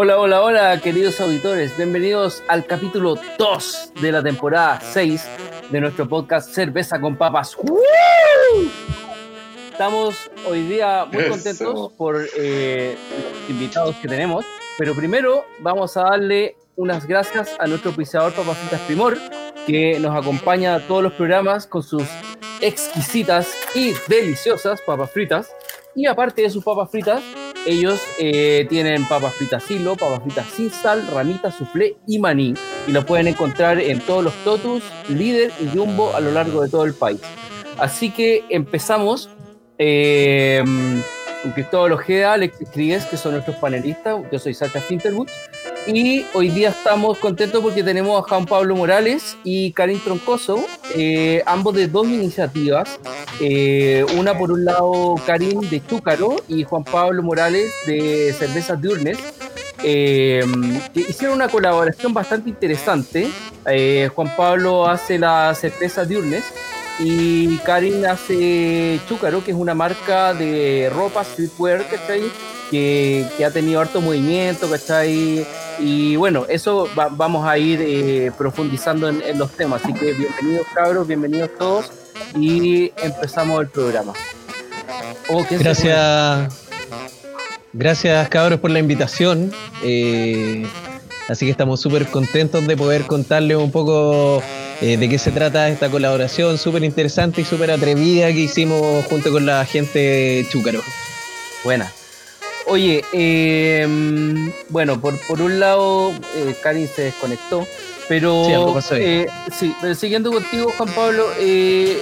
Hola, hola, hola, queridos auditores. Bienvenidos al capítulo 2 de la temporada 6 de nuestro podcast Cerveza con Papas. ¡Woo! Estamos hoy día muy Eso. contentos por eh, los invitados que tenemos, pero primero vamos a darle unas gracias a nuestro pisador Papas Fritas Primor, que nos acompaña a todos los programas con sus exquisitas y deliciosas papas fritas. Y aparte de sus papas fritas, ellos eh, tienen papas fritas hilo, papas fritas sin sal, ramitas, soufflé y maní. Y lo pueden encontrar en todos los totus, líder y jumbo a lo largo de todo el país. Así que empezamos eh, con Cristóbal Ojeda, Alex Crigues, que son nuestros panelistas. Yo soy Sacha Finterwood. Y hoy día estamos contentos porque tenemos a Juan Pablo Morales y Karin Troncoso, eh, ambos de dos iniciativas. Eh, una por un lado Karin de Chúcaro y Juan Pablo Morales de Cervezas Diurnes, eh, que hicieron una colaboración bastante interesante. Eh, Juan Pablo hace la cerveza Diurnes y Karin hace Chúcaro, que es una marca de ropa, streetwear, ¿cachai? Que, que ha tenido harto movimiento, ¿cachai? Y bueno, eso va- vamos a ir eh, profundizando en, en los temas. Así que bienvenidos cabros, bienvenidos todos y empezamos el programa. Oh, ¿quién se Gracias. Gracias, cabros, por la invitación. Eh, así que estamos súper contentos de poder contarles un poco eh, de qué se trata esta colaboración súper interesante y súper atrevida que hicimos junto con la gente de Chúcaro. Buena. Oye, eh, bueno, por, por un lado, eh, Karin se desconectó, pero Sí, eh, sí, pero siguiendo contigo, Juan Pablo, eh,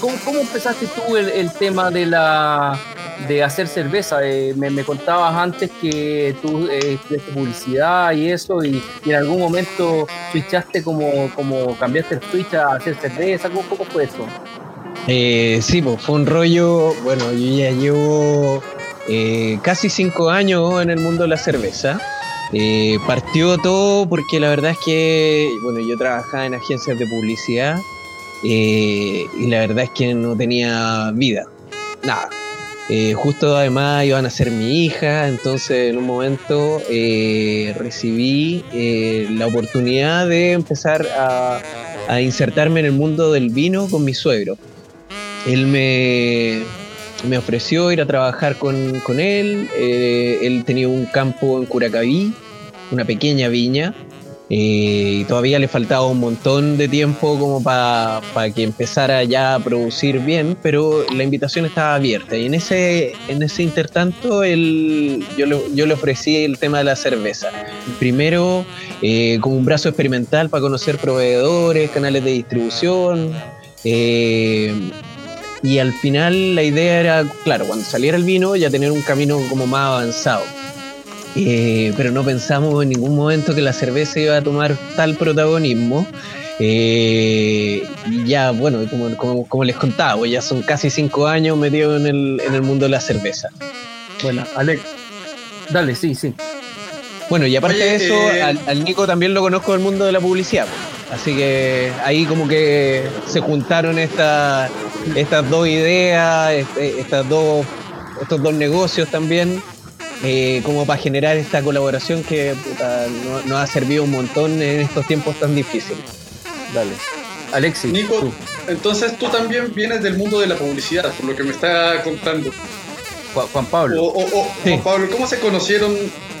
¿cómo, cómo empezaste tú el, el tema de la de hacer cerveza? Eh, me, me contabas antes que tú eh, estudiaste publicidad y eso, y, y en algún momento switchaste como, como cambiaste el switch a hacer cerveza, ¿cómo, cómo fue eso? Eh, sí, pues fue un rollo. Bueno, yo ya llevo eh, casi cinco años en el mundo de la cerveza. Eh, partió todo porque la verdad es que, bueno, yo trabajaba en agencias de publicidad eh, y la verdad es que no tenía vida, nada. Justo además iban a ser mi hija, entonces en un momento recibí la oportunidad de empezar a insertarme en el mundo del vino con mi suegro. Él me, me ofreció ir a trabajar con, con él. eh, él tenía un campo en Curacaví, una pequeña viña. eh, y todavía le faltaba un montón de tiempo como para que empezara ya a producir bien, pero la invitación estaba abierta. Y en ese, en ese intertanto él, yo, le, yo le ofrecí el tema de la cerveza. Primero eh, como un brazo experimental para conocer proveedores, canales de distribución. eh, y al final la idea era, claro, cuando saliera el vino ya tener un camino como más avanzado. Eh, pero no pensamos en ningún momento que la cerveza iba a tomar tal protagonismo. Eh, y ya, bueno, como, como- como les contaba, pues ya son casi cinco años metidos en el, en el mundo de la cerveza. Bueno, Alex, dale, sí, sí. Bueno, y aparte Oye, de eso, eh, al, al Nico también lo conozco del mundo de la publicidad. pues. Así que ahí como que se juntaron esta- estas dos ideas, este- estas dos, estos dos negocios también, eh, como para generar esta colaboración que puta, no- nos ha servido un montón en estos tiempos tan difíciles. Dale. Alexis, Nico, tú. entonces tú también vienes del mundo de la publicidad, por lo que me está contando. Juan, O, Pablo. o- o- Sí. Juan Pablo, ¿cómo se conocieron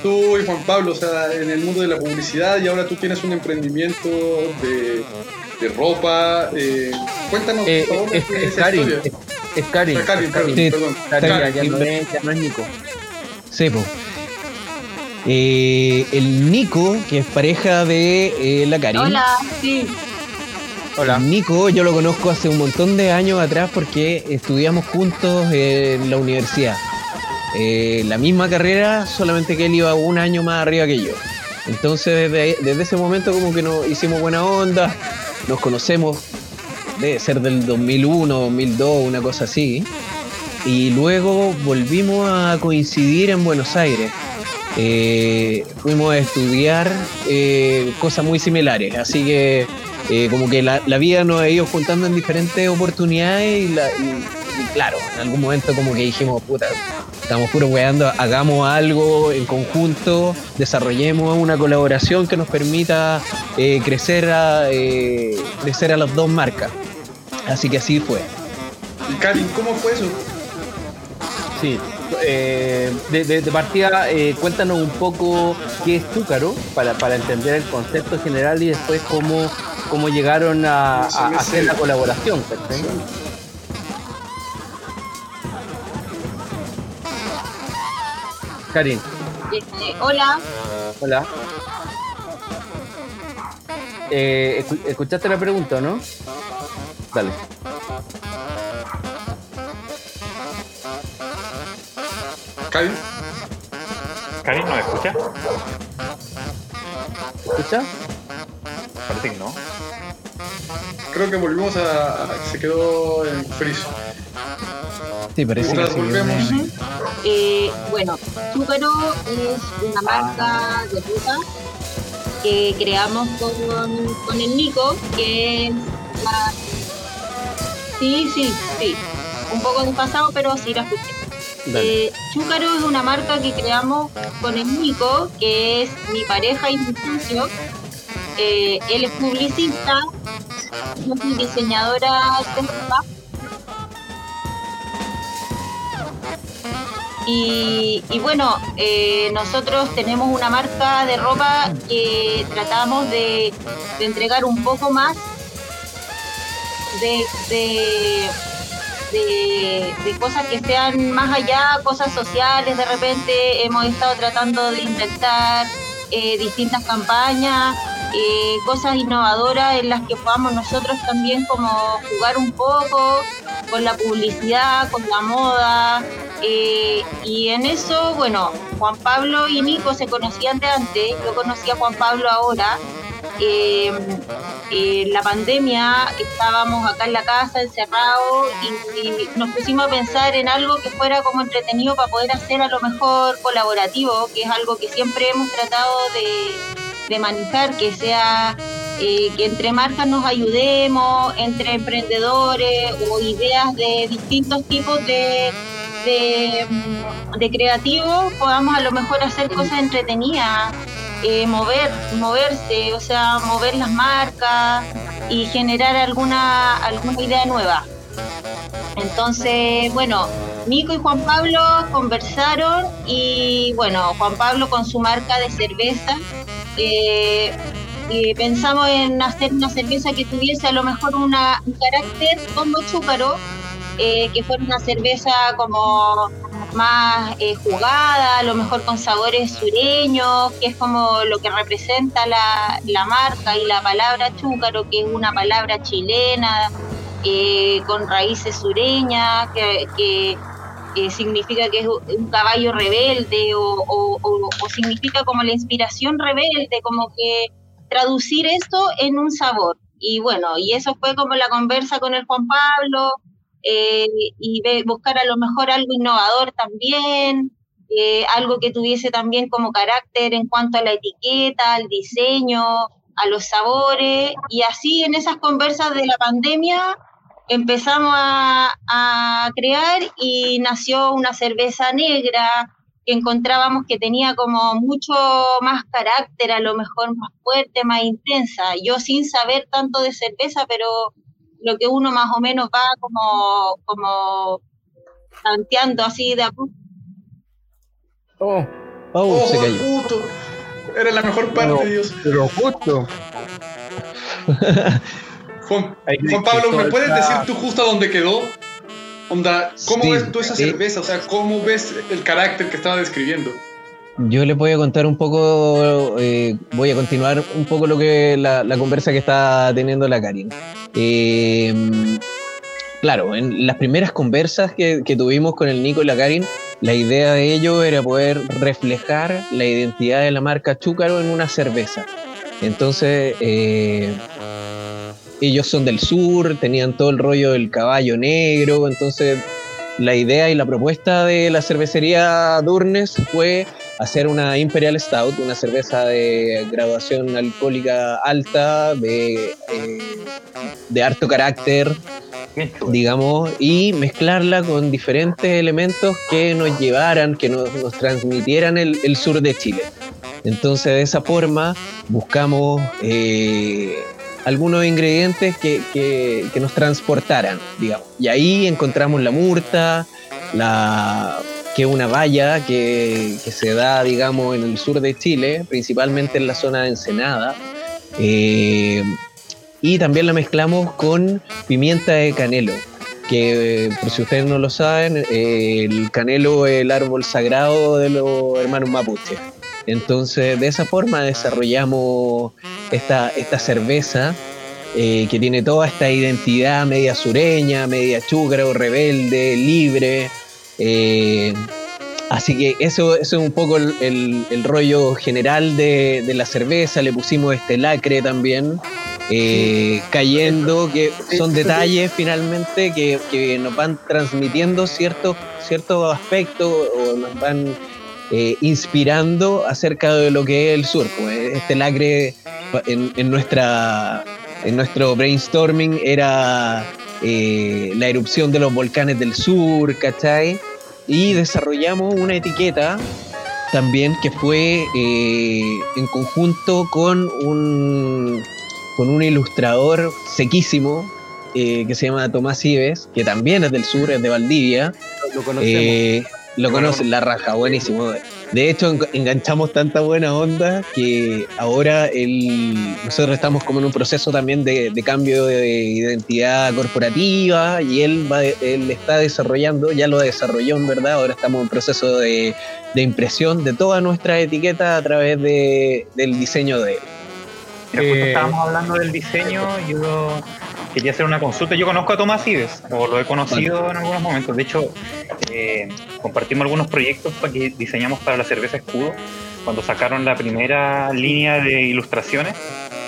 tú y Juan Pablo, o sea, en el mundo de la publicidad y ahora tú tienes un emprendimiento de, de ropa? eh, cuéntanos, Eh, por favor, es, es esa Karin, historia. es, es Karin. Ah, Karin, es perdón, Sí. perdón. Karin, ya, Karin, ya no sí. es, ya no es Nico. Sí, po. Eh, el Nico, que es pareja de eh, la Karin. Hola, sí. Hola. Nico, yo lo conozco hace un montón de años atrás porque estudiamos juntos en la universidad. Eh, la misma carrera, solamente que él iba un año más arriba que yo. Entonces desde, ese momento como que nos hicimos buena onda, nos conocemos, debe ser del 2001, 2002, una cosa así. Y luego volvimos a coincidir en Buenos Aires. Eh, fuimos a estudiar eh, cosas muy similares, así que eh, como que la, la vida nos ha ido juntando en diferentes oportunidades y, la- y- y claro, en algún momento como que dijimos, puta, estamos puro weando, hagamos algo en conjunto, desarrollemos una colaboración que nos permita eh, crecer, a, eh, crecer a las dos marcas. Así que así fue. Y Karin, ¿cómo fue eso? Sí. Eh, de, de- de partida, eh, cuéntanos un poco qué es Chúcaro para, para entender el concepto general y después cómo, cómo llegaron a, a hacer la colaboración. Karin, Este, hola, hola. Eh, escu- ¿Escuchaste la pregunta, no? Dale. Karin, ¿Karin nos escucha? ¿Escucha? Parece que no. creo que volvimos a. a- se quedó en freeze. Sí, parece que Mientras sí. Eh, bueno, Chúcaro es una marca de ropa que creamos con, con el Nico, que es la... Sí, sí, sí. Un poco desfasado, pero sí la escuché. Eh, Chúcaro es una marca que creamos con el Nico, que es mi pareja y mi socio. Eh, él es publicista, yo soy diseñadora de ropa. Y, y bueno, eh, nosotros tenemos una marca de ropa que tratamos de, entregar un poco más de, de, cosas que sean más allá, cosas sociales. De repente hemos estado tratando de intentar eh, distintas campañas, eh, cosas innovadoras en las que podamos nosotros también como jugar un poco con la publicidad, con la moda. eh, y en eso, bueno, Juan Pablo y Nico se conocían de antes, yo conocí a Juan Pablo ahora. Eh, la pandemia, estábamos acá en la casa encerrados y nos pusimos a pensar en algo que fuera como entretenido para poder hacer a lo mejor colaborativo, que es algo que siempre hemos tratado de, de manejar, que sea eh, que entre marcas nos ayudemos, entre emprendedores o ideas de distintos tipos de, de, creativos, podamos a lo mejor hacer cosas entretenidas eh, mover, moverse, o sea, mover las marcas y generar alguna, alguna idea nueva. Entonces, bueno, Nico y Juan Pablo conversaron y bueno, Juan Pablo con su marca de cerveza, eh, pensamos en hacer una cerveza que tuviese a lo mejor una, un carácter como chúcaro, eh, que fuera una cerveza como más eh, jugada, a lo mejor con sabores sureños, que es como lo que representa la, la marca y la palabra chúcaro, que es una palabra chilena, eh, con raíces sureñas, que, eh, significa que es un caballo rebelde o, significa como la inspiración rebelde, como que traducir eso en un sabor. Y bueno, y eso fue como la conversa con el Juan Pablo, eh, y buscar a lo mejor algo innovador también, eh, algo que tuviese también como carácter en cuanto a la etiqueta, al diseño, a los sabores, y así en esas conversas de la pandemia empezamos a, a crear y nació una cerveza negra que encontrábamos que tenía como mucho más carácter, a lo mejor más fuerte, más intensa. Yo sin saber tanto de cerveza, pero lo que uno más o menos va como, como tanteando así de a poco. Oh, Oh, ¡Oh, se cayó. Era la mejor parte, No. Dios. pero justo. Juan, Pablo, ¿me puedes decir tú justo a dónde quedó? Onda, ¿cómo Sí, ves tú esa sí. cerveza? O sea, ¿cómo ves el carácter que estaba describiendo? Yo les voy a contar un poco, eh, voy a continuar un poco lo que la, la conversa que está teniendo la Karin. Eh, claro, en las primeras conversas que, que tuvimos con el Nico y la Karin, la idea de ello era poder reflejar la identidad de la marca Chúcaro en una cerveza. Entonces, eh, ellos son del sur, tenían todo el rollo del caballo negro, entonces la idea y la propuesta de la cervecería Durnes fue hacer una Imperial Stout, una cerveza de graduación alcohólica alta, de, eh, de harto carácter, digamos, y mezclarla con diferentes elementos que nos llevaran, que nos, nos transmitieran el, el, sur de Chile. Entonces, de esa forma, buscamos eh, algunos ingredientes que, que, nos transportaran, digamos. Y ahí encontramos la murta, la, que es una valla que, que, se da, digamos, en el sur de Chile, principalmente en la zona de Ensenada. Eh, y también la mezclamos con pimienta de canelo, que por si ustedes no lo saben, eh, el canelo es el árbol sagrado de los hermanos mapuches. Entonces, de esa forma desarrollamos esta, esta cerveza eh, que tiene toda esta identidad media sureña, media chúcaro, rebelde, libre. Eh, así que eso, eso, es un poco el, el, el rollo general de, de, la cerveza. Le pusimos este lacre también, eh, cayendo, que son detalles finalmente que, que nos van transmitiendo ciertos cierto aspectos o nos van eh, inspirando acerca de lo que es el sur. Pues este lacre en, en nuestra en nuestro brainstorming era eh, la erupción de los volcanes del sur, ¿cachai? Y desarrollamos una etiqueta también que fue eh, en conjunto con un, con un ilustrador sequísimo eh, que se llama Tomás Ives, que también es del sur, es de Valdivia. Lo conocemos. Lo conocen, la raja, buenísimo. De hecho, enganchamos tanta buena onda que ahora el, nosotros estamos como en un proceso también de, de cambio de identidad corporativa y él, va, él está desarrollando, ya lo desarrolló en verdad, ahora estamos en proceso de, de impresión de toda nuestra etiqueta a través de, del diseño de él. Eh, estábamos hablando del diseño, yo quería hacer una consulta. Yo conozco a Tomás Ives, o lo he conocido en algunos momentos. De hecho, eh, compartimos algunos proyectos para que diseñamos para la cerveza Escudo. Cuando sacaron la primera línea de ilustraciones,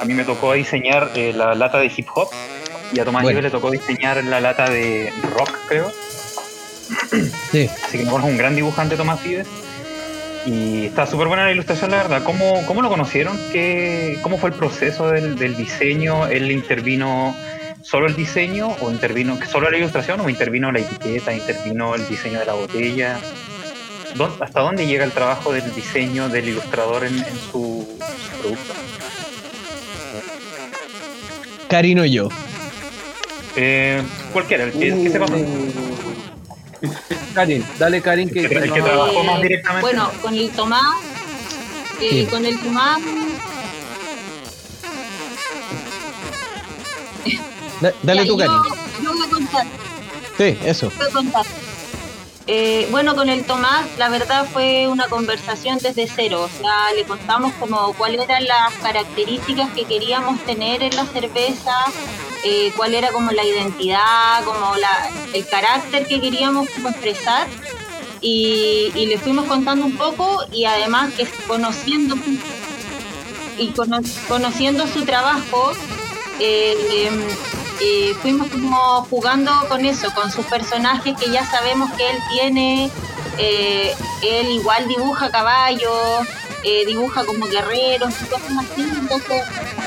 a mí me tocó diseñar eh, la lata de hip hop y a Tomás bueno. Ives le tocó diseñar la lata de rock, creo. Sí. Así que me conozco un gran dibujante, Tomás Ives. Y está súper buena la ilustración, la verdad. ¿Cómo, cómo lo conocieron? ¿Qué, ¿Cómo fue el proceso del, del diseño? ¿Él intervino solo el diseño o intervino solo la ilustración o intervino la etiqueta, intervino el diseño de la botella? ¿Hasta dónde llega el trabajo del diseño del ilustrador en, en su, su, producto? Karino y yo. Eh, cualquiera, el que, uh, que sepa más. Karin, dale Karin que, el que, el que trabajó más directamente. Bueno, con el Tomás, eh, sí. con el Tomás Da, dale ya, tú, Karin. Yo, voy a contar. Sí, eso. Voy a contar. Eh, bueno, con el Tomás, la verdad fue una conversación desde cero. O sea, le contamos como cuáles eran las características que queríamos tener en la cerveza, eh, cuál era como la identidad, como la, el carácter que queríamos como expresar. Y, y, le fuimos contando un poco y además que conociendo y cono, conociendo su trabajo, eh, eh, fuimos como jugando con eso, con sus personajes que ya sabemos que él tiene, eh, él igual dibuja caballos, eh, dibuja como guerreros y cosas entonces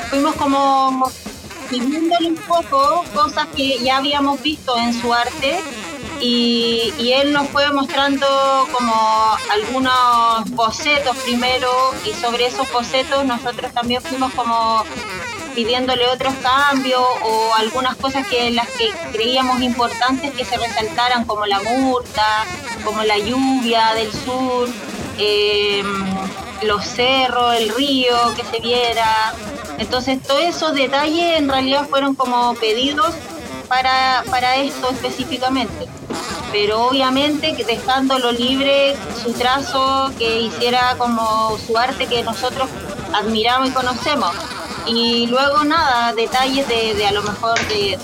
fuimos como viviéndole un poco cosas que ya habíamos visto en su arte y, y, él nos fue mostrando como algunos bocetos primero y sobre esos bocetos nosotros también fuimos como pidiéndole otros cambios o algunas cosas que las que creíamos importantes que se resaltaran como la murta, como la lluvia del sur, eh, los cerros, el río que se viera. Entonces todos esos detalles en realidad fueron como pedidos para, para esto específicamente. Pero obviamente dejándolo libre su trazo, que hiciera como su arte que nosotros admiramos y conocemos Y luego nada, detalles de, a lo mejor de,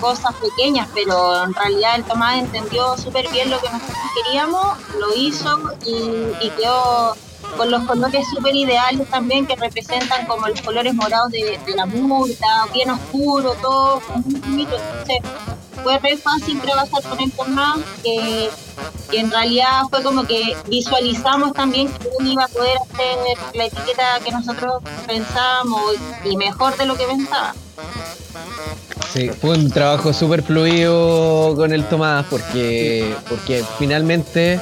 cosas pequeñas, pero en realidad el Tomás entendió súper bien lo que nosotros queríamos, lo hizo y, quedó con los colores súper ideales también que representan como los colores morados de, la multa, bien oscuro, todo muy bonito. Entonces fue re fácil trabajar con el que, que en realidad fue como que visualizamos también que él iba a poder hacer la etiqueta que nosotros pensábamos y mejor de lo que pensaba. Sí, fue un trabajo súper fluido con el Tomás porque, porque finalmente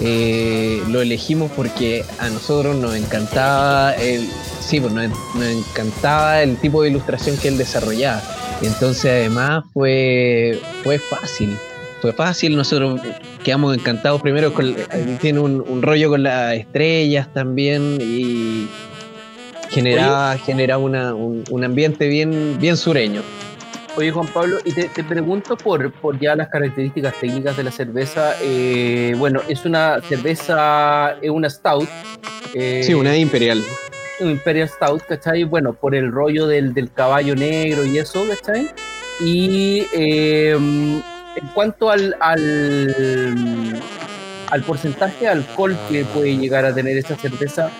eh, lo elegimos porque a nosotros nos encantaba el, sí, pues nos, nos encantaba el tipo de ilustración que él desarrollaba. Entonces además fue, fue fácil, fue fácil, nosotros quedamos encantados primero, con, tiene un, rollo con las estrellas también y generaba, un, ambiente bien, bien sureño. Oye Juan Pablo, y te, pregunto por, por, ya las características técnicas de la cerveza. Eh, bueno, es una cerveza, es una stout. Eh, sí, una imperial. Imperial Stout, ¿cachai? Bueno, por el rollo del, caballo negro y eso, ¿cachai? Y em, en cuanto al, al, al, porcentaje de alcohol que puede llegar a tener esta cerveza,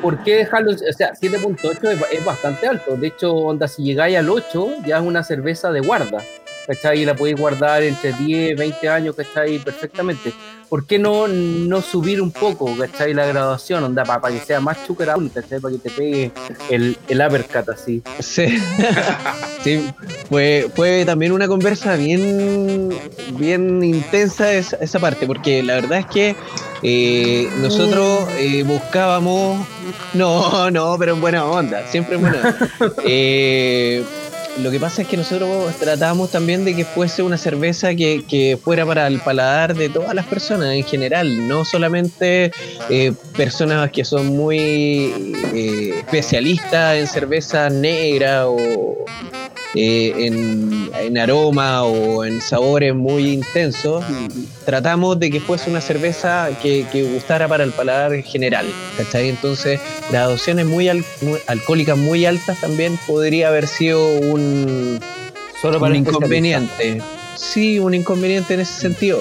¿por qué dejarlo? O sea, 7.8 es, bastante alto. De hecho, onda, si llegáis al 8, ya es una cerveza de guarda. ¿cachai? Y la podéis guardar entre 10, 20 años, ¿cachai? Perfectamente. ¿Por qué no, no subir un poco, ¿cachai? La graduación, onda, para, que sea más chucker aún, ¿cachai? Para que te pegue el, el uppercut así. Sí. sí, fue, fue también una conversa bien, bien intensa esa, esa parte, porque la verdad es que eh, nosotros eh, buscábamos, no, no, pero en buena onda, siempre en buena onda. Eh, lo que pasa es que nosotros tratamos también de que fuese una cerveza que, fuera para el paladar de todas las personas en general, no solamente eh, personas que son muy eh, especialistas en cerveza negra o eh, en, aroma o en sabores muy intensos, tratamos de que fuese una cerveza que, gustara para el paladar general. ¿cachai? Entonces, graduaciones muy, muy alcohólicas muy altas también podría haber sido un, Solo para un inconveniente. Sí, un inconveniente en ese sentido.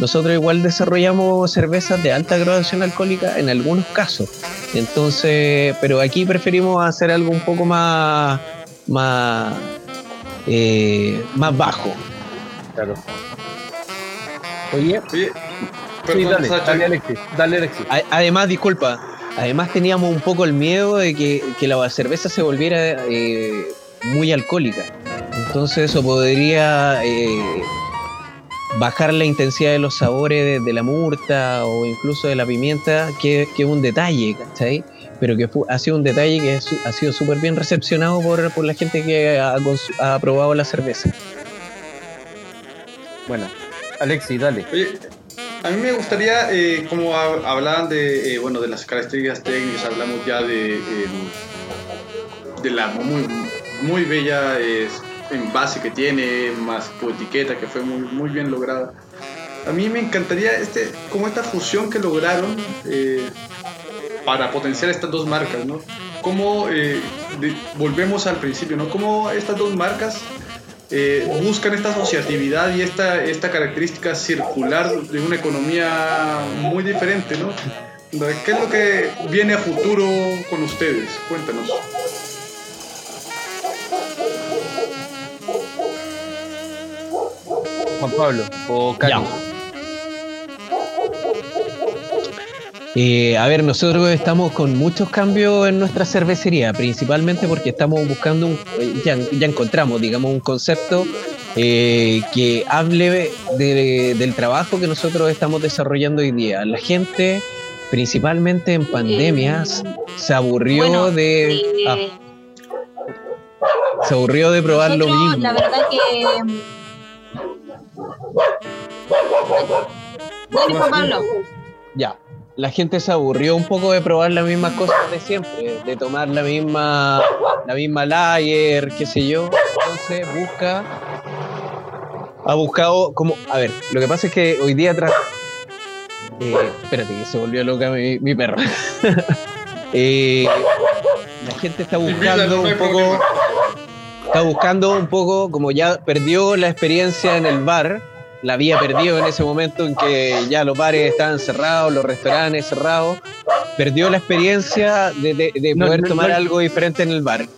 Nosotros igual desarrollamos cervezas de alta graduación alcohólica en algunos casos. Entonces, pero aquí preferimos hacer algo un poco más, más eh, más bajo. Claro. Oye, Oye dale, Alexis, dale Alexis. Además, disculpa, además teníamos un poco el miedo de que, la cerveza se volviera eh, muy alcohólica. Entonces eso podría eh, bajar la intensidad de los sabores de, la murta o incluso de la pimienta, que es un detalle, ¿cachai? Pero que ha sido un detalle que ha sido súper bien recepcionado por, por, la gente que ha, ha, probado la cerveza. Bueno, Alexi, dale. Oye, a mí me gustaría, eh, como hablaban de, eh, bueno, de las características técnicas, hablamos ya de, eh, de la muy, muy bella envase que tiene, más tu etiqueta que fue muy, muy bien lograda. A mí me encantaría este, como esta fusión que lograron para potenciar estas dos marcas, ¿no? Cómo, eh, volvemos al principio, ¿no? Cómo estas dos marcas eh, buscan esta asociatividad y esta, esta característica circular de una economía muy diferente, ¿no? ¿Qué es lo que viene a futuro con ustedes? Cuéntanos. Juan Pablo o Carlos. Eh, a ver, nosotros estamos con muchos cambios en nuestra cervecería, principalmente porque estamos buscando, un, ya, encontramos, digamos, un concepto eh, que hable del trabajo que nosotros estamos desarrollando hoy día. La gente, principalmente en pandemias, se aburrió de... Ah, se aburrió de probar lo mismo. La verdad que... Bueno, Pablo. Ya la gente se aburrió un poco de probar las mismas cosas de siempre, de tomar la misma, la misma lager, qué sé yo. Entonces busca, ha buscado como, a ver, lo que pasa es que hoy día tras, eh, espérate que se volvió loca mi, mi perro. eh, gente está buscando un poco, está buscando un poco, como ya perdió la experiencia en el bar, la había perdido en ese momento en que ya los bares estaban cerrados, los restaurantes cerrados, perdió la experiencia de, poder tomar algo diferente en el bar.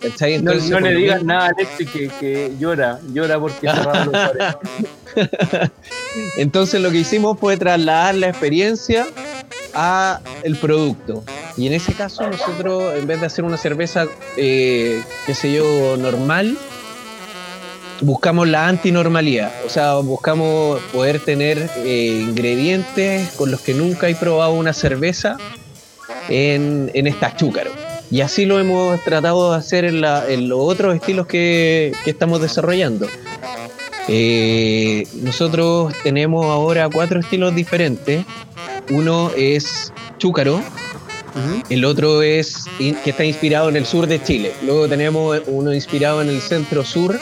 no, le digas nada a Alexi que, que, llora, llora porque cerraron los bares. Entonces lo que hicimos fue trasladar la experiencia a el producto. Y en ese caso nosotros, en vez de hacer una cerveza, eh, qué sé yo, normal, buscamos la antinormalidad. O sea, buscamos poder tener eh, ingredientes con los que nunca he probado una cerveza en, en esta chúcaro. Y así lo hemos tratado de hacer en, los otros estilos que, estamos desarrollando. Eh, nosotros tenemos ahora cuatro estilos diferentes. Uno es chúcaro, el otro es que está inspirado en el sur de Chile. Luego tenemos uno inspirado en el centro sur,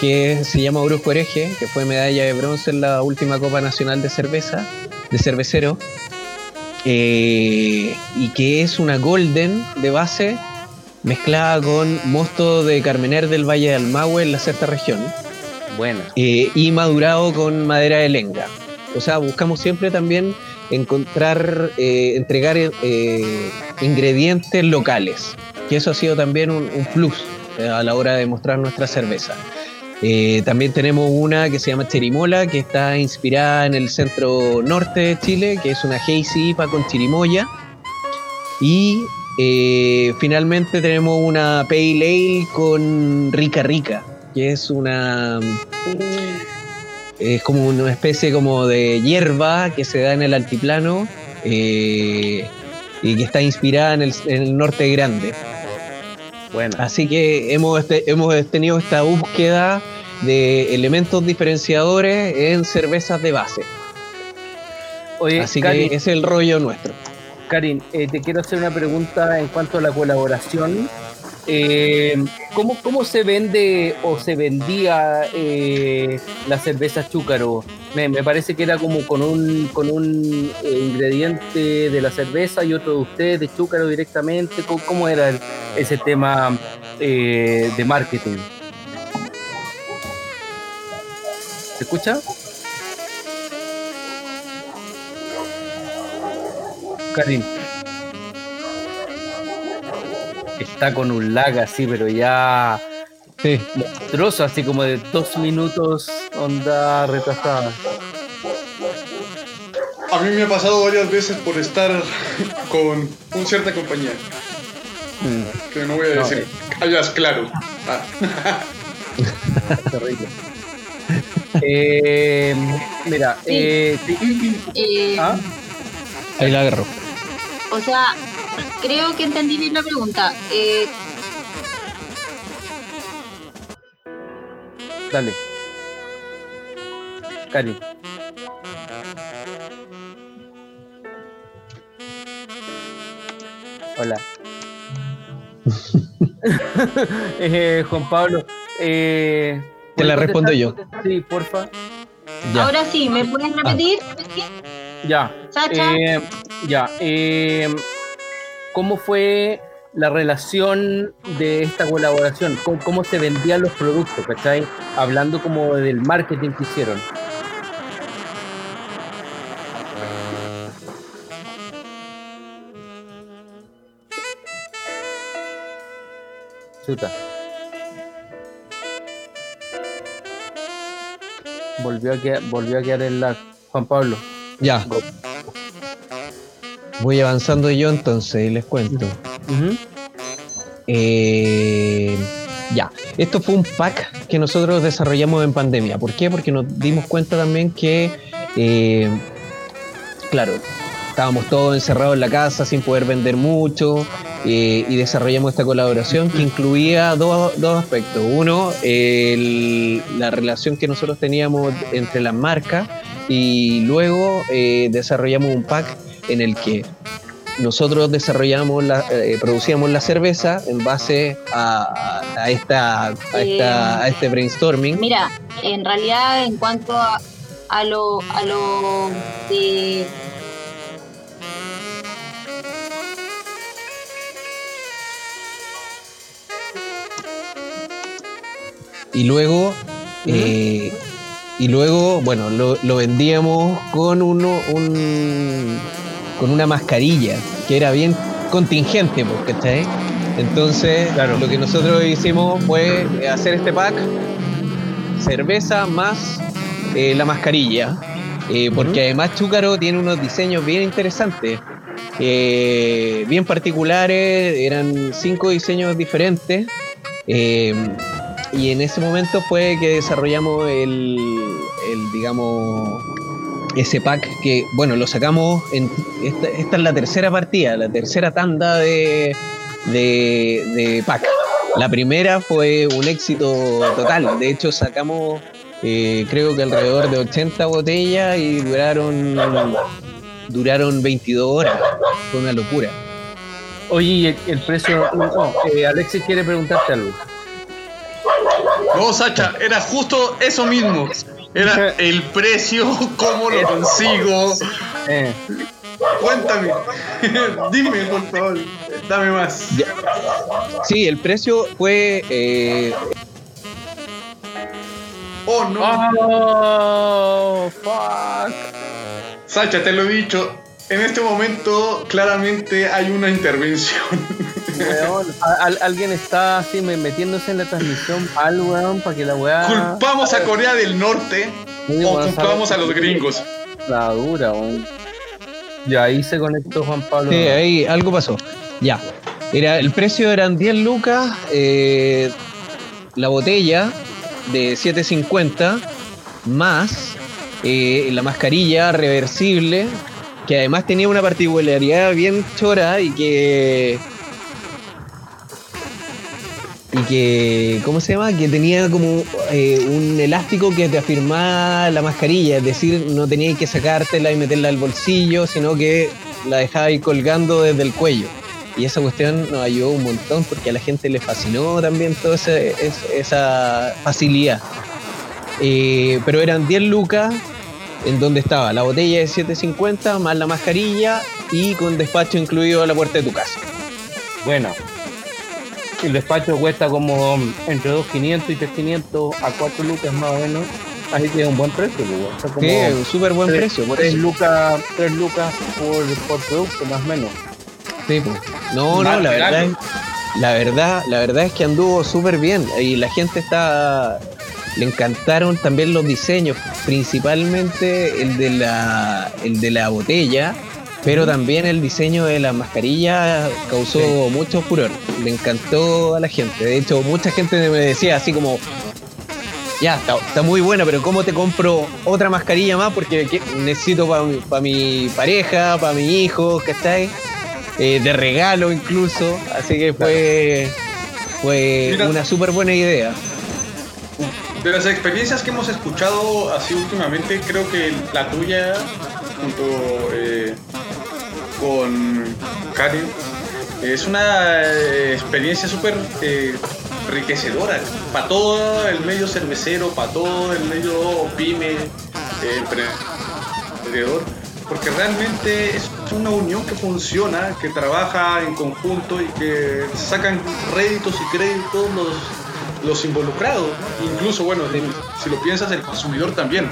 que se llama Brusco Hereje, que fue medalla de bronce en la última Copa Nacional de Cerveza, de cervecero. Eh, y que es una golden de base mezclada con mosto de Carmener del Valle de Almagüe en la sexta región. Bueno. Eh, y madurado con madera de lenga. O sea, buscamos siempre también encontrar, eh, entregar ingredientes locales. Que eso ha sido también un, un plus a la hora de mostrar nuestra cerveza. Eh, también tenemos una que se llama Cherimola, que está inspirada en el centro norte de Chile, que es una Hazy IPA con chirimoya. Y eh, finalmente tenemos una Pale Ale con Rica Rica, que es una... Es como una especie como de hierba que se da en el altiplano eh, y que está inspirada en el, norte grande. Bueno. Así que hemos, este, hemos tenido esta búsqueda de elementos diferenciadores en cervezas de base. Así que ese es el rollo nuestro. Karin, eh, te quiero hacer una pregunta en cuanto a la colaboración. Eh, ¿cómo, se vende o se vendía eh, la cerveza chúcaro? Me, parece que era como con un, con un ingrediente de la cerveza y otro de ustedes de chúcaro directamente. ¿Cómo, era ese tema de marketing? ¿Se escucha? Karim. Está con un lag así, pero ya sí. monstruoso, así como de dos minutos, onda retrasada. A mí me ha pasado varias veces por estar con un cierta compañía. Mm. Que no voy a decir. No, claro. Ah. Eh, mira, eh, eh, ¿Ah? ahí la agarro. O sea, creo que entendí bien la pregunta. Eh, Dale. Cari. Hola. eh, Juan Pablo. Eh, te la respondo yo. Sí, porfa. Ahora sí, ¿me puedes repetir? Ya. Eh, ya. Eh, ¿Cómo fue la relación de esta colaboración? ¿Cómo, se vendían los productos? ¿Cachai? Hablando como del marketing que hicieron. Chuta. Volvió a quedar, volvió a quedar en la Juan Pablo. Ya. Voy avanzando yo entonces y les cuento. Eh, ya, esto fue un pack que nosotros desarrollamos en pandemia. ¿Por qué? Porque nos dimos cuenta también que, eh, claro, estábamos todos encerrados en la casa sin poder vender mucho eh, y desarrollamos esta colaboración que incluía dos, aspectos. Uno, la relación que nosotros teníamos entre las marcas y luego eh, desarrollamos un pack en el que nosotros desarrollamos la, eh, producíamos la cerveza en base a, esta, a, este brainstorming. Mira, en realidad en cuanto a, a lo, a lo de Y luego, eh, y luego, bueno, lo, vendíamos con uno, un, con una mascarilla que era bien contingente, pues, ¿cachai? Entonces, claro. lo que nosotros hicimos fue hacer este pack, cerveza más eh, la mascarilla, eh, porque además Chúcaro tiene unos diseños bien interesantes, bien particulares, eran cinco diseños diferentes. Eh, y en ese momento fue que desarrollamos el, digamos, ese pack que, bueno, lo sacamos en. Esta, esta es la tercera partida, la tercera tanda de, de, pack. La primera fue un éxito total. De hecho, sacamos, eh, creo que alrededor de 80 botellas y duraron, duraron 22 horas. Fue una locura. Oye, el, precio. Eh, Alexis quiere preguntarte algo. No, Sacha, era justo eso mismo. Era el precio, cómo lo consigo. Eh. Cuéntame, dime por favor, dame más. Sí, el precio fue. Eh... Oh no. Oh, fuck. Sacha, te lo he dicho. En este momento, claramente hay una intervención. alguien está así metiéndose en la transmisión al weón para que la weá. Culpamos a Corea del Norte o culpamos a los gringos. La dura, weón. Y ahí se conectó Juan Pablo. Sí, ahí algo pasó. Ya. Era, el precio eran 10 lucas, eh, la botella de 7.50 más eh, la mascarilla reversible, que además tenía una particularidad bien chora y que y que, ¿cómo se llama? Que tenía como eh, un elástico que te afirmaba la mascarilla, es decir, no tenías que sacártela y meterla al bolsillo, sino que la dejaba ahí colgando desde el cuello. Y esa cuestión nos ayudó un montón porque a la gente le fascinó también toda esa facilidad. Eh, pero eran 10 lucas en donde estaba la botella de 7.50 más la mascarilla y con despacho incluido a la puerta de tu casa. Bueno, el despacho cuesta como entre 2.500 y 3.500 a 4 lucas más o menos. Así que es un buen precio. sí, un súper buen precio. 3 lucas, 3 lucas por, producto más o menos. Sí, pues. No, no, la verdad, la verdad, la verdad es que anduvo súper bien y la gente está le encantaron también los diseños, principalmente el de la el de la botella pero también el diseño de la mascarilla causó mucho furor. Le encantó a la gente. De hecho, mucha gente me decía así como, ya, está, muy buena, pero ¿cómo te compro otra mascarilla más? Porque necesito para mi pareja, para mi hijo, ¿cachai? Eh, de regalo incluso. Así que fue, fue una súper buena idea. De las experiencias que hemos escuchado así últimamente, creo que la tuya, junto eh, con Karen. Es una eh, experiencia súper eh, enriquecedora para todo el medio cervecero, para todo el medio pyme, emprendedor, porque realmente es una unión que funciona, que trabaja en conjunto y que sacan réditos y créditos los, los involucrados, incluso, bueno, si lo piensas, el consumidor también.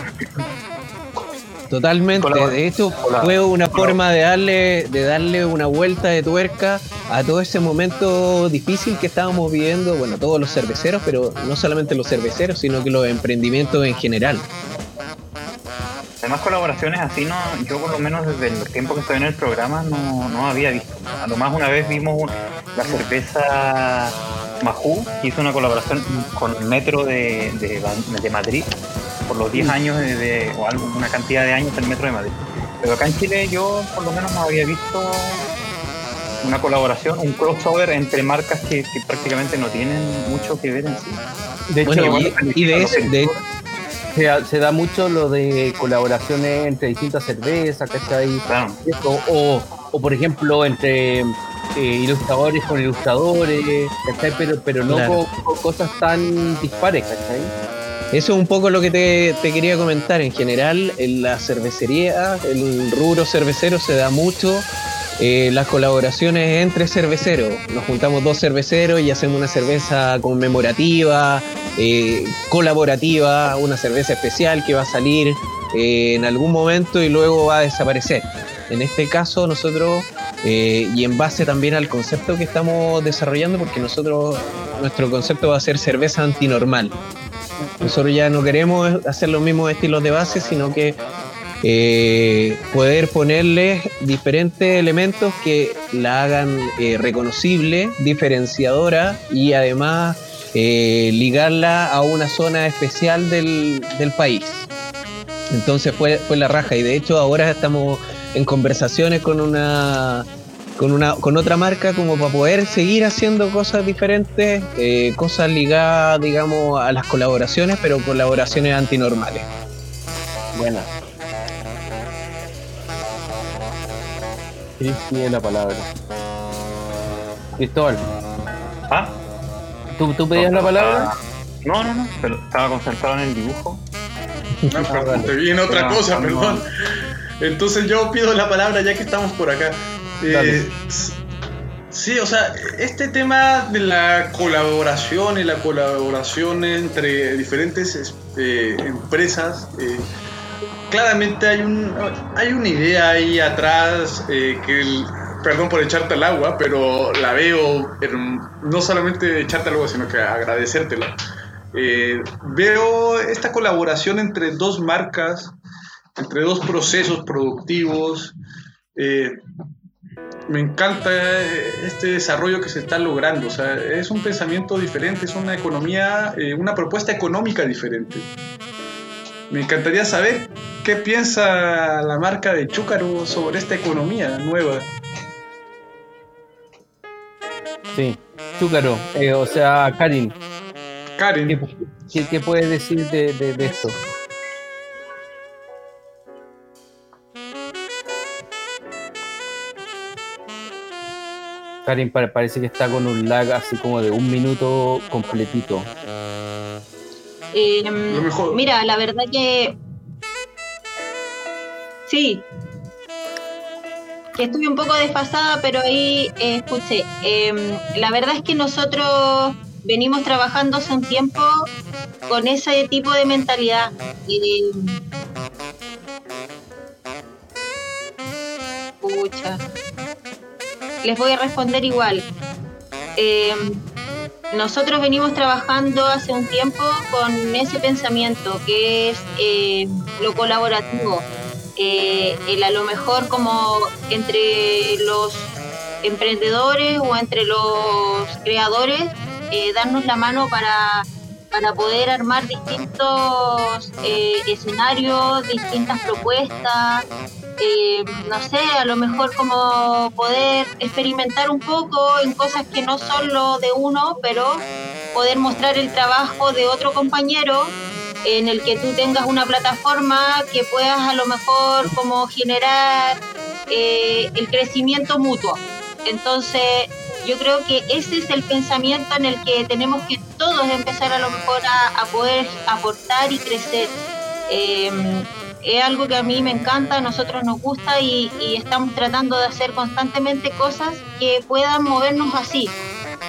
Totalmente. De hecho, fue una forma de darle, de darle una vuelta de tuerca a todo ese momento difícil que estábamos viviendo, bueno, todos los cerveceros, pero no solamente los cerveceros, sino que los emprendimientos en general. Además colaboraciones así no, yo por lo menos desde el tiempo que estoy en el programa no, había visto. A lo más una vez vimos la cerveza Majú, que hizo una colaboración con Metro de, de, de Madrid por los 10 años de, o algo, una cantidad de años del Metro de Madrid. Pero acá en Chile yo por lo menos no había visto una colaboración, un crossover entre marcas que, prácticamente no tienen mucho que ver en sí. De hecho, y, de, eso, se, da mucho lo de colaboraciones entre distintas cervezas, ¿cachai? Claro. o, o, por ejemplo, entre eh, ilustradores con ilustradores, ¿cachai? Pero, pero no con, cosas tan dispares, ¿cachai? Eso es un poco lo que te, quería comentar. En general, en la cervecería, el rubro cervecero se da mucho eh, las colaboraciones entre cerveceros. Nos juntamos dos cerveceros y hacemos una cerveza conmemorativa eh, colaborativa, una cerveza especial que va a salir eh, en algún momento y luego va a desaparecer. En este caso nosotros, y en base también al concepto que estamos desarrollando, porque nosotros, nuestro concepto va a ser cerveza antinormal. Nosotros ya no queremos hacer los mismos estilos de base, sino que eh, poder ponerle diferentes elementos que la hagan eh, reconocible, diferenciadora y además eh, ligarla a una zona especial del, del país. Entonces fue, fue la raja y de hecho ahora estamos en conversaciones con una con una con otra marca como para poder seguir haciendo cosas diferentes, eh, cosas ligadas digamos a las colaboraciones, pero colaboraciones antinormales. Buena. Chris tiene la palabra. Cristóbal, ¿Ah? ¿tú, tú pedías la palabra? No, no, no, pero estaba concentrado en el dibujo. No, perdón, te vi en otra cosa, no. perdón. Entonces yo pido la palabra ya que estamos por acá. Eh, sí, o sea, este tema de la colaboración y la colaboración entre diferentes es- eh, empresas, eh, claramente hay, un, hay una idea ahí atrás que, el- perdón por echarte al agua, pero la veo, no solamente echarte al agua, sino que agradecértela. Veo esta colaboración entre dos marcas, entre dos procesos productivos. eh, me encanta eh, este desarrollo que se está logrando. O sea, es un pensamiento diferente, es una economía, eh, una propuesta económica diferente. Me encantaría saber qué piensa la marca de Chúcaro sobre esta economía nueva. Sí. Chúcaro, eh, o sea, Karin, ¿qué, Karen, qué, qué puedes decir de, de- de esto? Karin pa- parece que está con un lag así como de un minuto completito. Eh, Lo mejor. Mira, la verdad que sí, que estuve un poco desfasada, pero ahí eh, escuché. Eh, la verdad es que nosotros venimos trabajando hace un tiempo con ese tipo de mentalidad. Eh, pucha. Les voy a responder igual. Eh, nosotros venimos trabajando hace un tiempo con ese pensamiento que es eh, lo colaborativo, eh, el a lo mejor como entre los emprendedores o entre los creadores, darnos la mano para, para poder armar distintos escenarios, distintas propuestas, no sé, a lo mejor como poder experimentar un poco en cosas que no son lo de uno, pero poder mostrar el trabajo de otro compañero en el que tú tengas una plataforma que puedas a lo mejor como generar eh, el crecimiento mutuo. Entonces, yo creo que ese es el pensamiento en el que tenemos que todos empezar a lo mejor a, poder aportar y crecer. Eh, es algo que a mí me encanta, a nosotros nos gusta y, estamos tratando de hacer constantemente cosas que puedan movernos así.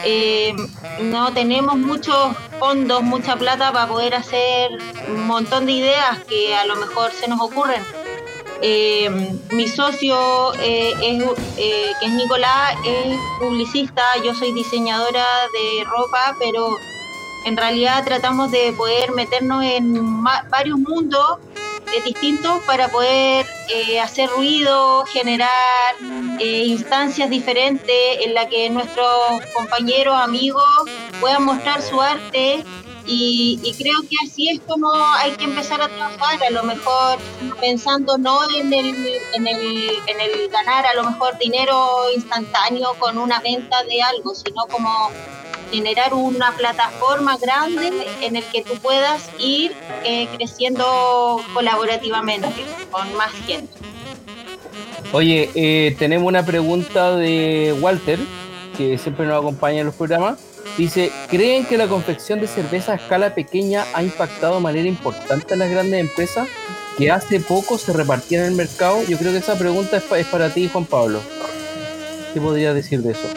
Eh, no tenemos muchos fondos, mucha plata para poder hacer un montón de ideas que a lo mejor se nos ocurren. Eh, mi socio, eh, es, eh, que es Nicolás, es publicista, yo soy diseñadora de ropa, pero en realidad tratamos de poder meternos en varios mundos eh, distintos para poder eh, hacer ruido, generar eh, instancias diferentes en la que nuestros compañeros, amigos puedan mostrar su arte y, y creo que así es como hay que empezar a trabajar, a lo mejor pensando no en el, en el, en el ganar a lo mejor dinero instantáneo con una venta de algo, sino como generar una plataforma grande en el que tú puedas ir eh, creciendo colaborativamente con más gente. Oye, eh, tenemos una pregunta de Walter, que siempre nos acompaña en los programas. Dice, ¿creen que la confección de cerveza a escala pequeña ha impactado de manera importante a las grandes empresas que hace poco se repartían en el mercado? Yo creo que esa pregunta es, pa- es para ti, Juan Pablo. ¿Qué podrías decir de eso?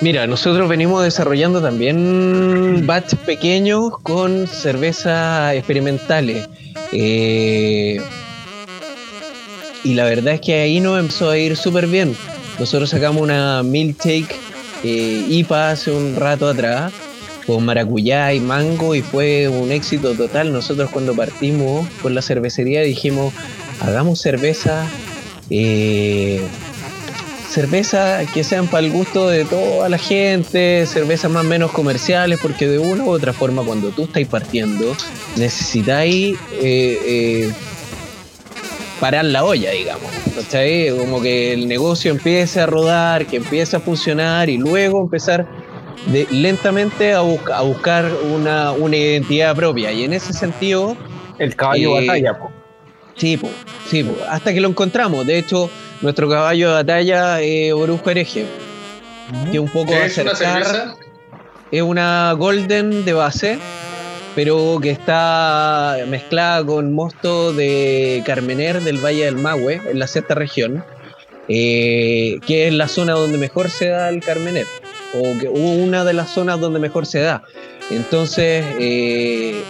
Mira, nosotros venimos desarrollando también batch pequeños con cervezas experimentales. Eh, y la verdad es que ahí nos empezó a ir súper bien. Nosotros sacamos una milkshake eh, IPA hace un rato atrás con maracuyá y mango y fue un éxito total. Nosotros cuando partimos con la cervecería dijimos, hagamos cerveza, eh, cerveza que sean para el gusto de toda la gente, cervezas más o menos comerciales, porque de una u otra forma cuando tú estás partiendo necesitáis... Eh, eh, parar la olla, digamos. ¿cachai? Como que el negocio empiece a rodar, que empiece a funcionar y luego empezar de, lentamente a, a buscar una, una, identidad propia. Y en ese sentido... El caballo eh, batalla, po. Sí, po, sí po, hasta que lo encontramos. De hecho, nuestro caballo de batalla es Orujo Hereje. Que un poco ¿Qué es una cerveza? Es una Golden de base pero que está mezclada con mosto de Carmener del Valle del Mahue, en la sexta región, eh, que es la zona donde mejor se da el Carmener, o que, una de las zonas donde mejor se da. Entonces, eh,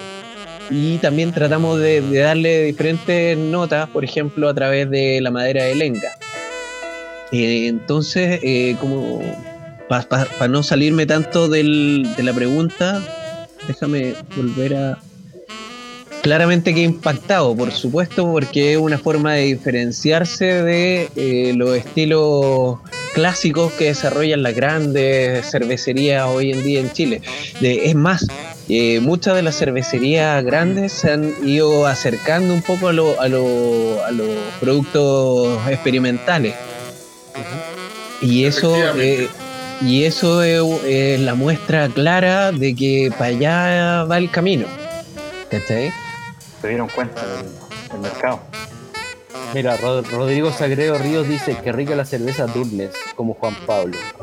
y también tratamos de, de, darle diferentes notas, por ejemplo, a través de la madera de lenga. Eh, entonces, como para pa, pa no salirme tanto del, de la pregunta, déjame volver a. Claramente que impactado, por supuesto, porque es una forma de diferenciarse de eh, los estilos clásicos que desarrollan las grandes cervecerías hoy en día en Chile. De, es más, eh, muchas de las cervecerías grandes se han ido acercando un poco a, lo, a, lo, a los productos experimentales. Y eso eh, y eso es, es, la muestra clara de que para allá va el camino. ¿Cachai? Se dieron cuenta del, del mercado. Mira, Rod Rodrigo Sagredo Ríos dice que rica la cerveza Dulles, como Juan Pablo.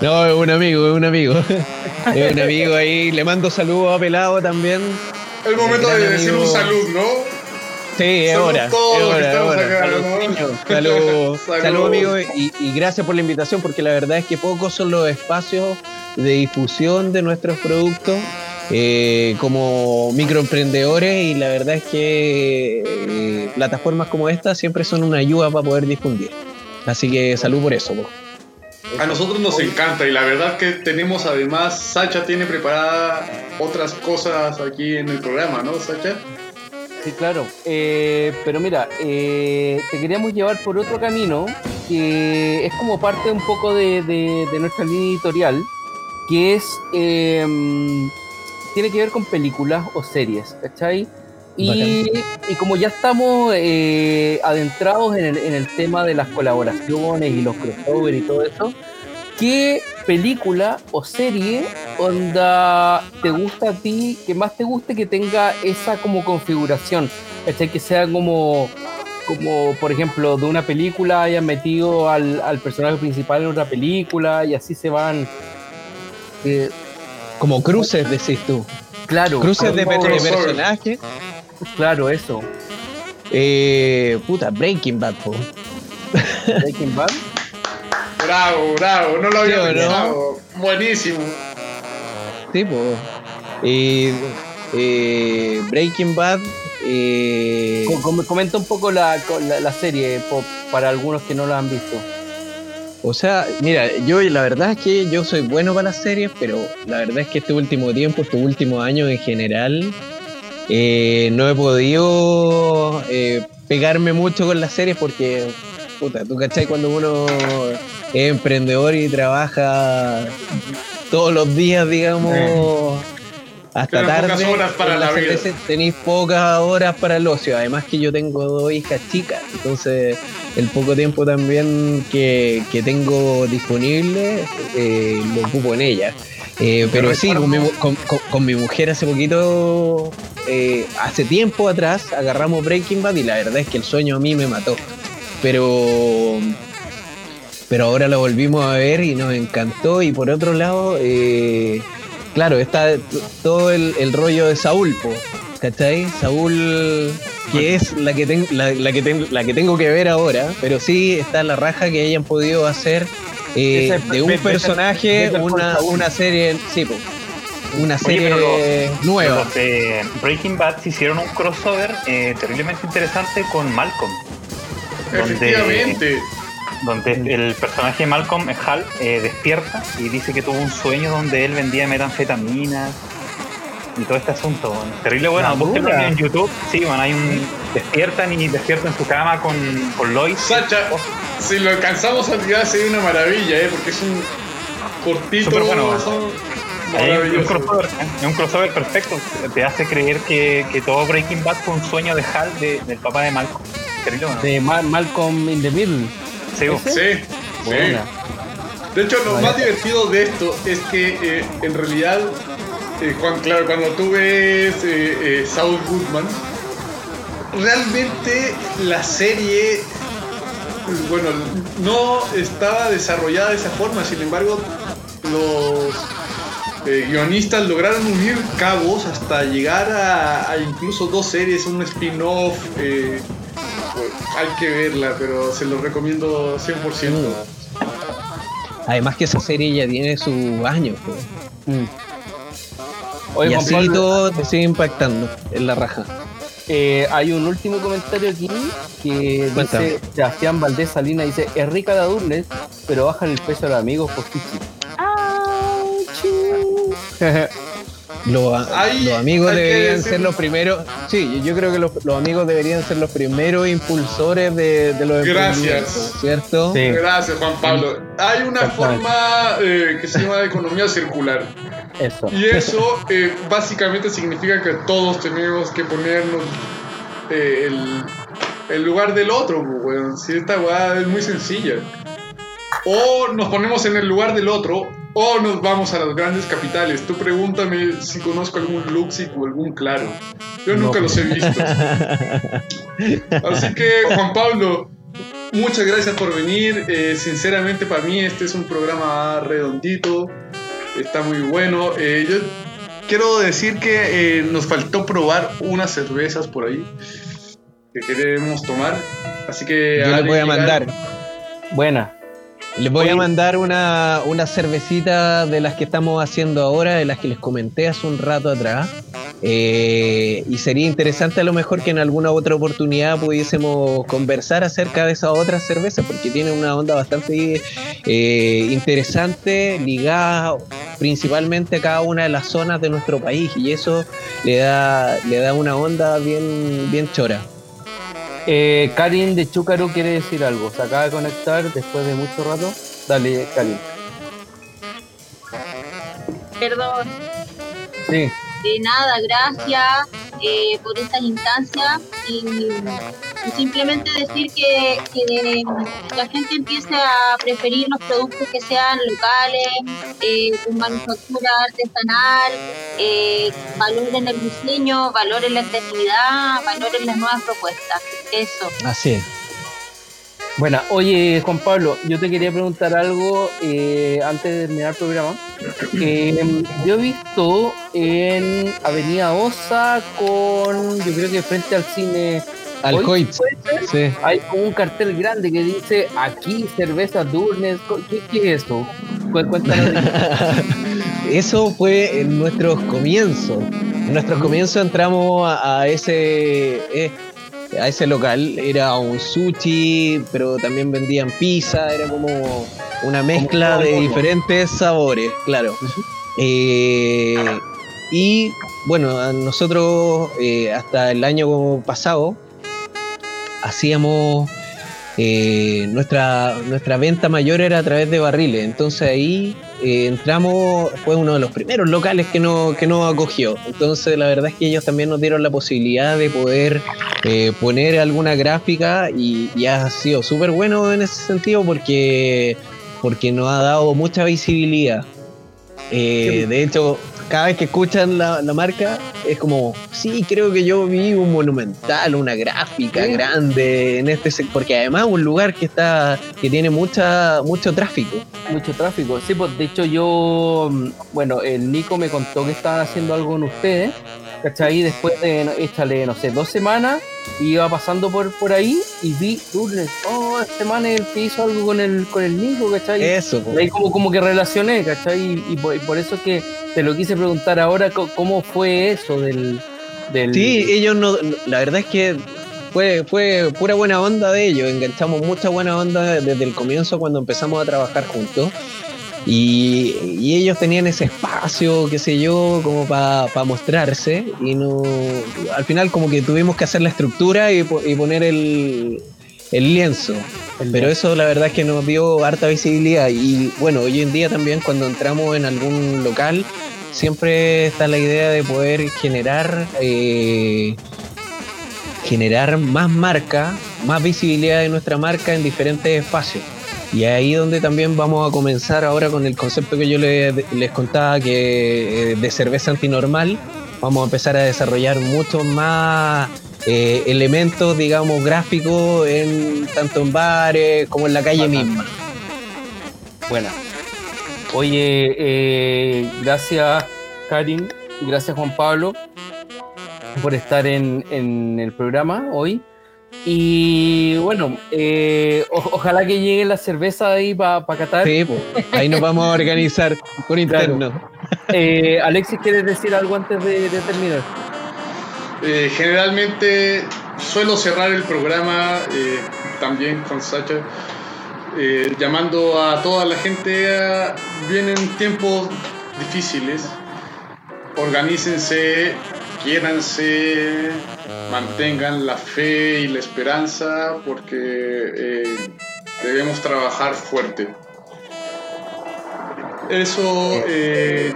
no, es un amigo, es un amigo. Es un amigo ahí. Le mando saludos a Pelado también. El momento de decir amigo. un salud, ¿no? Sí, es hora. Es hora, es hora. Salud, salud, salud, amigo, y, y, gracias por la invitación, porque la verdad es que pocos son los espacios de difusión de nuestros productos eh, como microemprendedores y la verdad es que eh, plataformas como esta siempre son una ayuda para poder difundir. Así que salud por eso. Po. A nosotros nos encanta y la verdad que tenemos además, Sacha tiene preparada otras cosas aquí en el programa, ¿no, Sacha? Sí, claro. Eh, pero mira, eh, te queríamos llevar por otro camino que es como parte un poco de, de, de nuestra línea editorial, que es eh, tiene que ver con películas o series, ¿cachai? Y, y, como ya estamos eh, adentrados en el, en el, tema de las colaboraciones y los crossover y todo eso, ¿qué película o serie onda te gusta a ti, que más te guste que tenga esa como configuración? ¿cachai? Que sea como, como, por ejemplo, de una película hayan metido al, al personaje principal en otra película y así se van... Eh, como cruces, decís tú. Claro. Cruces de, de personajes. Claro, eso. Eh, puta, Breaking Bad, po. Breaking Bad. Bravo, bravo, no lo había ¿Sí, pensado. No? Buenísimo. Tipo. Eh, eh, Breaking Bad. Eh... Comenta un poco la, la, la serie para algunos que no la han visto. O sea, mira, yo la verdad es que yo soy bueno para las series, pero la verdad es que este último tiempo, estos últimos años en general, eh, no he podido eh, pegarme mucho con las series porque, puta, tú cachai cuando uno es emprendedor y trabaja todos los días, digamos, hasta tarde. Pocas horas para la vida. Tenéis pocas horas para el ocio. Además que yo tengo dos hijas chicas, entonces el poco tiempo también que, que tengo disponible eh, lo ocupo en ellas. Eh, pero, pero sí, con mi, con, con, con mi, mujer hace poquito, eh, hace tiempo atrás, agarramos Breaking Bad y la verdad es que el sueño a mí me mató. Pero, pero ahora lo volvimos a ver y nos encantó. Y por otro lado, eh, claro, está todo el, el rollo de Saúl, po, ¿cachai? Saúl, que es la que, ten- la, la que, ten- la que tengo que ver ahora, pero sí está la raja que hayan podido hacer eh, de un personaje una, una serie, sí, po, una serie nueva. Los de Breaking Bad se hicieron un crossover eh, terriblemente interesante con Malcolm. Donde, Efectivamente. donde el personaje de Malcolm, eh, Hal, eh, despierta y dice que tuvo un sueño donde él vendía metanfetaminas y todo este asunto. bueno. Terrible bueno, búsquenlo en YouTube. Sí, bueno, hay un. Despiertan y despierta en su cama con, con Lois. Sacha, si lo alcanzamos a tirar sería una maravilla, ¿eh? Porque es un cortito. Súper bueno. son Hay un crossover, ¿eh? Es un crossover perfecto. Te hace creer que, que todo Breaking Bad fue un sueño de Hal, de- del papá de Malcolm. De Ma- Malcolm in the Middle. Sí. Sí. De hecho, lo Vaya. más divertido de esto es que eh, en realidad, eh, Juan, claro, cuando tú ves eh, eh, Saul Goodman, realmente la serie, bueno, no estaba desarrollada de esa forma, sin embargo, los eh, guionistas lograron unir cabos hasta llegar a, a incluso dos series, un spin-off. Pues, hay que verla, pero se lo recomiendo 100%. Además que esa serie ya tiene sus años, po. Mm. Oye, y así Pablo, todo te sigue impactando en la raja. eh, hay un último comentario aquí que Cuéntame. dice Sebastián Valdés Salina dice es rica la Durnes, pero bajan el precio a los amigos por Kichi. Los, Hay- los amigos deberían ser los primeros. Sí, yo creo que los, los amigos deberían ser los primeros impulsores de, de los Gracias. ¿cierto? Sí. Gracias, Juan Pablo. Hay una forma eh, que se llama economía circular. Eso. Y eso eh, básicamente significa que todos tenemos que ponernos eh, el, el lugar del otro, weón. Si esta weá es muy sencilla. O nos ponemos en el lugar del otro, o nos vamos a las grandes capitales. Tú pregúntame si conozco algún Luxic o algún Claro. Yo No. nunca los he visto. Así que, Juan Pablo, muchas gracias por venir. Eh, sinceramente, para mí este es un programa redondito. Está muy bueno. Eh, yo quiero decir que eh, nos faltó probar unas cervezas por ahí que queremos tomar. Así que Yo les voy a llegar- mandar. Buena. Les voy Oye. a mandar una, una cervecita de las que estamos haciendo ahora, de las que les comenté hace un rato atrás. Eh, y sería interesante a lo mejor que en alguna otra oportunidad pudiésemos conversar acerca de esas otras cervezas, porque tiene una onda bastante eh, interesante, ligada principalmente a cada una de las zonas de nuestro país, y eso le da, le da una onda bien, bien chora. Eh, Karin de Chúcaro quiere decir algo. Se acaba de conectar después de mucho rato. Dale, Karin. Perdón. Sí. De nada, gracias eh, por estas instancias y, simplemente decir que, que la gente empiece a preferir los productos que sean locales, eh, con manufactura artesanal, eh, valoren el diseño, valoren la creatividad, valoren las nuevas propuestas. Eso. Así es. Bueno, oye Juan Pablo, yo te quería preguntar algo eh, antes de terminar el programa. Eh, yo he visto en Avenida Osa con, yo creo que frente al cine. ¿puede ser? Sí. hay como un cartel grande que dice aquí cerveza Durnes. ¿Qué, qué es eso? Eso fue en nuestros comienzos. En nuestros comienzos entramos a, a ese eh, a ese local. Era un sushi, pero también vendían pizza. Era como una mezcla de diferentes sabores, claro. Eh, y bueno, a nosotros eh, hasta el año pasado hacíamos eh, nuestra, nuestra venta mayor era a través de barriles. Entonces ahí eh, entramos, fue uno de los primeros locales que, no, que nos acogió. Entonces la verdad es que ellos también nos dieron la posibilidad de poder eh, poner alguna gráfica y, y ha sido súper bueno en ese sentido porque, porque nos ha dado mucha visibilidad. Eh, de hecho, cada vez que escuchan la, la marca es como, sí, creo que yo vi un monumental, una gráfica Sí. grande en este sec- porque además es un lugar que está que tiene mucha mucho tráfico. Mucho tráfico. Sí, pues de hecho yo, mm, bueno, el Nico me contó que estaban haciendo algo en ustedes ¿cachai? Después de, échale, no sé, dos semanas, iba pasando por, por ahí y vi Durnes, oh, este man es el que hizo algo con el, con el Nico, ¿cachai? Eso. Y ahí como, como que relacioné, ¿cachai? Y, por, por, eso es que te lo quise preguntar ahora, ¿cómo fue eso del... del... Sí, ellos no, la verdad es que fue, fue pura buena onda de ellos, enganchamos mucha buena onda desde el comienzo cuando empezamos a trabajar juntos. Y, ellos tenían ese espacio, qué sé yo, como para mostrarse. Y no al final como que tuvimos que hacer la estructura y, poner el, lienzo. Pero eso la verdad es que nos dio harta visibilidad. Y bueno, hoy en día también cuando entramos en algún local, siempre está la idea de poder generar... Eh, generar más marca, más visibilidad de nuestra marca en diferentes espacios. Y ahí donde también vamos a comenzar ahora con el concepto que yo les, contaba que eh, de cerveza antinormal, vamos a empezar a desarrollar muchos más eh, elementos, digamos, gráficos, en, tanto en bares como en la calle misma. Bueno, oye, eh, gracias Karin, gracias Juan Pablo por estar en, en el programa hoy. Y bueno, eh, ojalá que llegue la cerveza ahí para pa Qatar. Sí, ahí nos vamos a organizar por interno. Eh, Alexis, ¿quieres decir algo antes de, terminar? Eh, generalmente suelo cerrar el programa también con Sacha, llamando a toda la gente. A, vienen tiempos difíciles, organícense, quiéranse, mantengan la fe y la esperanza porque eh, debemos trabajar fuerte. Eso, eh,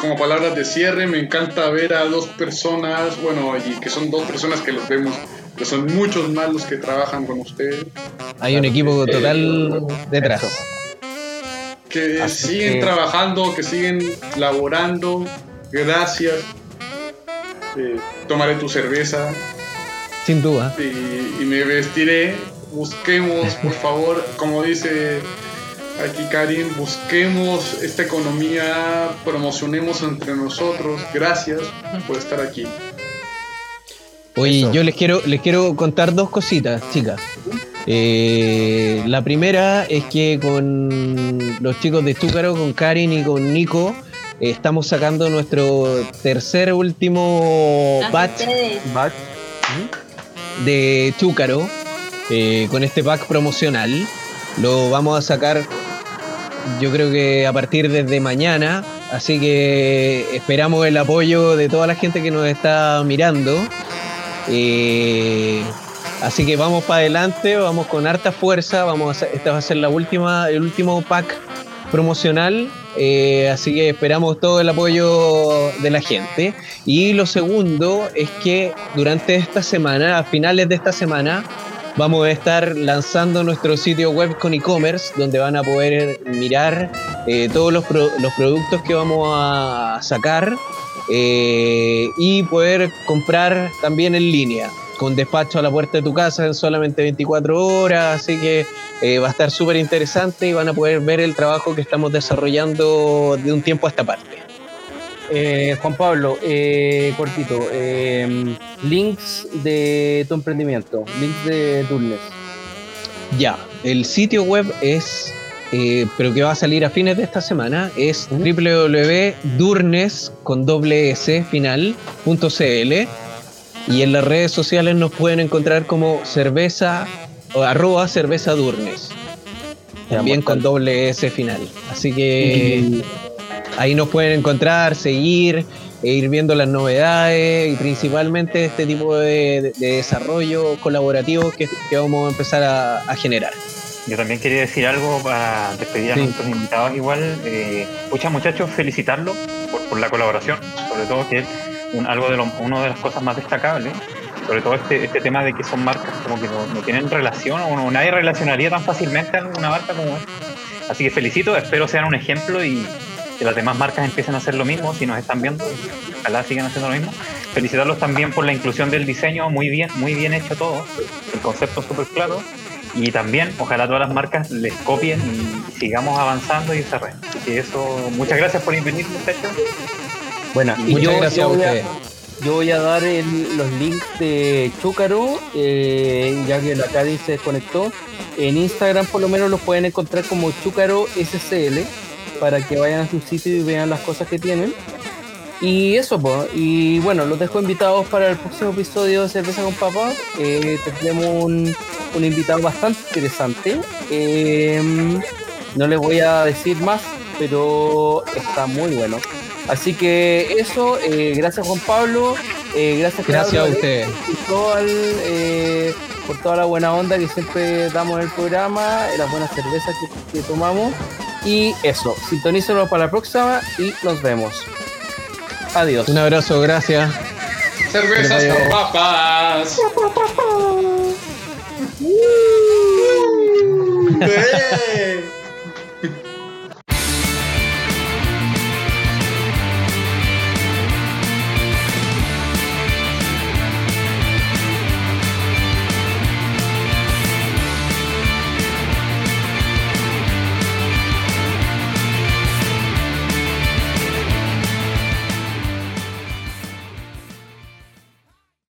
como palabras de cierre, me encanta ver a dos personas, bueno, y que son dos personas que los vemos, que son muchos más los que trabajan con ustedes. Hay un equipo total detrás. Que siguen trabajando, que siguen laborando. Gracias tomaré tu cerveza. Sin duda. Y, me vestiré. Busquemos, por favor, como dice aquí Karim, busquemos esta economía, promocionemos entre nosotros. Gracias por estar aquí. Oye, yo les quiero, les quiero contar dos cositas, chicas. Eh, la primera es que con los chicos de Túcaro, con Karin y con Nico, estamos sacando nuestro tercer último batch, de Chúcaro eh, con este pack promocional. Lo vamos a sacar yo creo que a partir desde mañana, así que esperamos el apoyo de toda la gente que nos está mirando. Eh, así que vamos para adelante, vamos con harta fuerza, vamos a esta va a ser la última, el último pack promocional eh, así que esperamos todo el apoyo de la gente. Y lo segundo es que durante esta semana, a finales de esta semana, vamos a estar lanzando nuestro sitio web con e-commerce, donde van a poder mirar eh, todos los, productos que vamos a sacar eh, y poder comprar también en línea con despacho a la puerta de tu casa en solamente 24 horas, así que eh, va a estar súper interesante y van a poder ver el trabajo que estamos desarrollando de un tiempo a esta parte. Eh, Juan Pablo, eh, cortito, links de tu emprendimiento, links de Durnes. Ya, el sitio web es, pero que va a salir a fines de esta semana, es www.durnes con doble s final.cl y en las redes sociales nos pueden encontrar como cerveza o arroba cerveza Durnes. También con doble S final. Así que ahí nos pueden encontrar, seguir, e ir viendo las novedades y principalmente este tipo de, desarrollo colaborativo que, vamos a empezar a, generar. Yo también quería decir algo para despedir a nuestros invitados igual. Eh, muchachos, felicitarlos por, por, la colaboración, sobre todo que un, algo de lo, una de las cosas más destacables, sobre todo este, este tema de que son marcas como que no, tienen relación o nadie relacionaría tan fácilmente a una marca como esta. Así que felicito, espero sean un ejemplo y que las demás marcas empiecen a hacer lo mismo, si nos están viendo, ojalá sigan haciendo lo mismo. Felicitarlos también por la inclusión del diseño, muy bien, muy bien hecho todo, el concepto súper claro. Y también, ojalá todas las marcas les copien y sigamos avanzando y cerremos. Así que eso, muchas gracias por venir, muchachos. Bueno, y yo, gracias a ustedes. yo voy a dar los links de Chúcaro, eh, ya que la Cadi se desconectó. En Instagram por lo menos los pueden encontrar como Chúcaro SCL para que vayan a su sitio y vean las cosas que tienen. Y eso, pues. Y bueno, los dejo invitados para el próximo episodio de Cerveza con Papá. Eh, tendremos un, un, invitado bastante interesante. Em, no les voy a decir más, pero está muy bueno. Así que eso, eh, gracias Juan Pablo, eh, gracias, gracias a ustedes eh, por toda la buena onda que siempre damos en el programa, las buenas cervezas que, tomamos. Y eso, sintonícenos para la próxima y nos vemos. Adiós. Un abrazo, gracias. Cervezas con papas.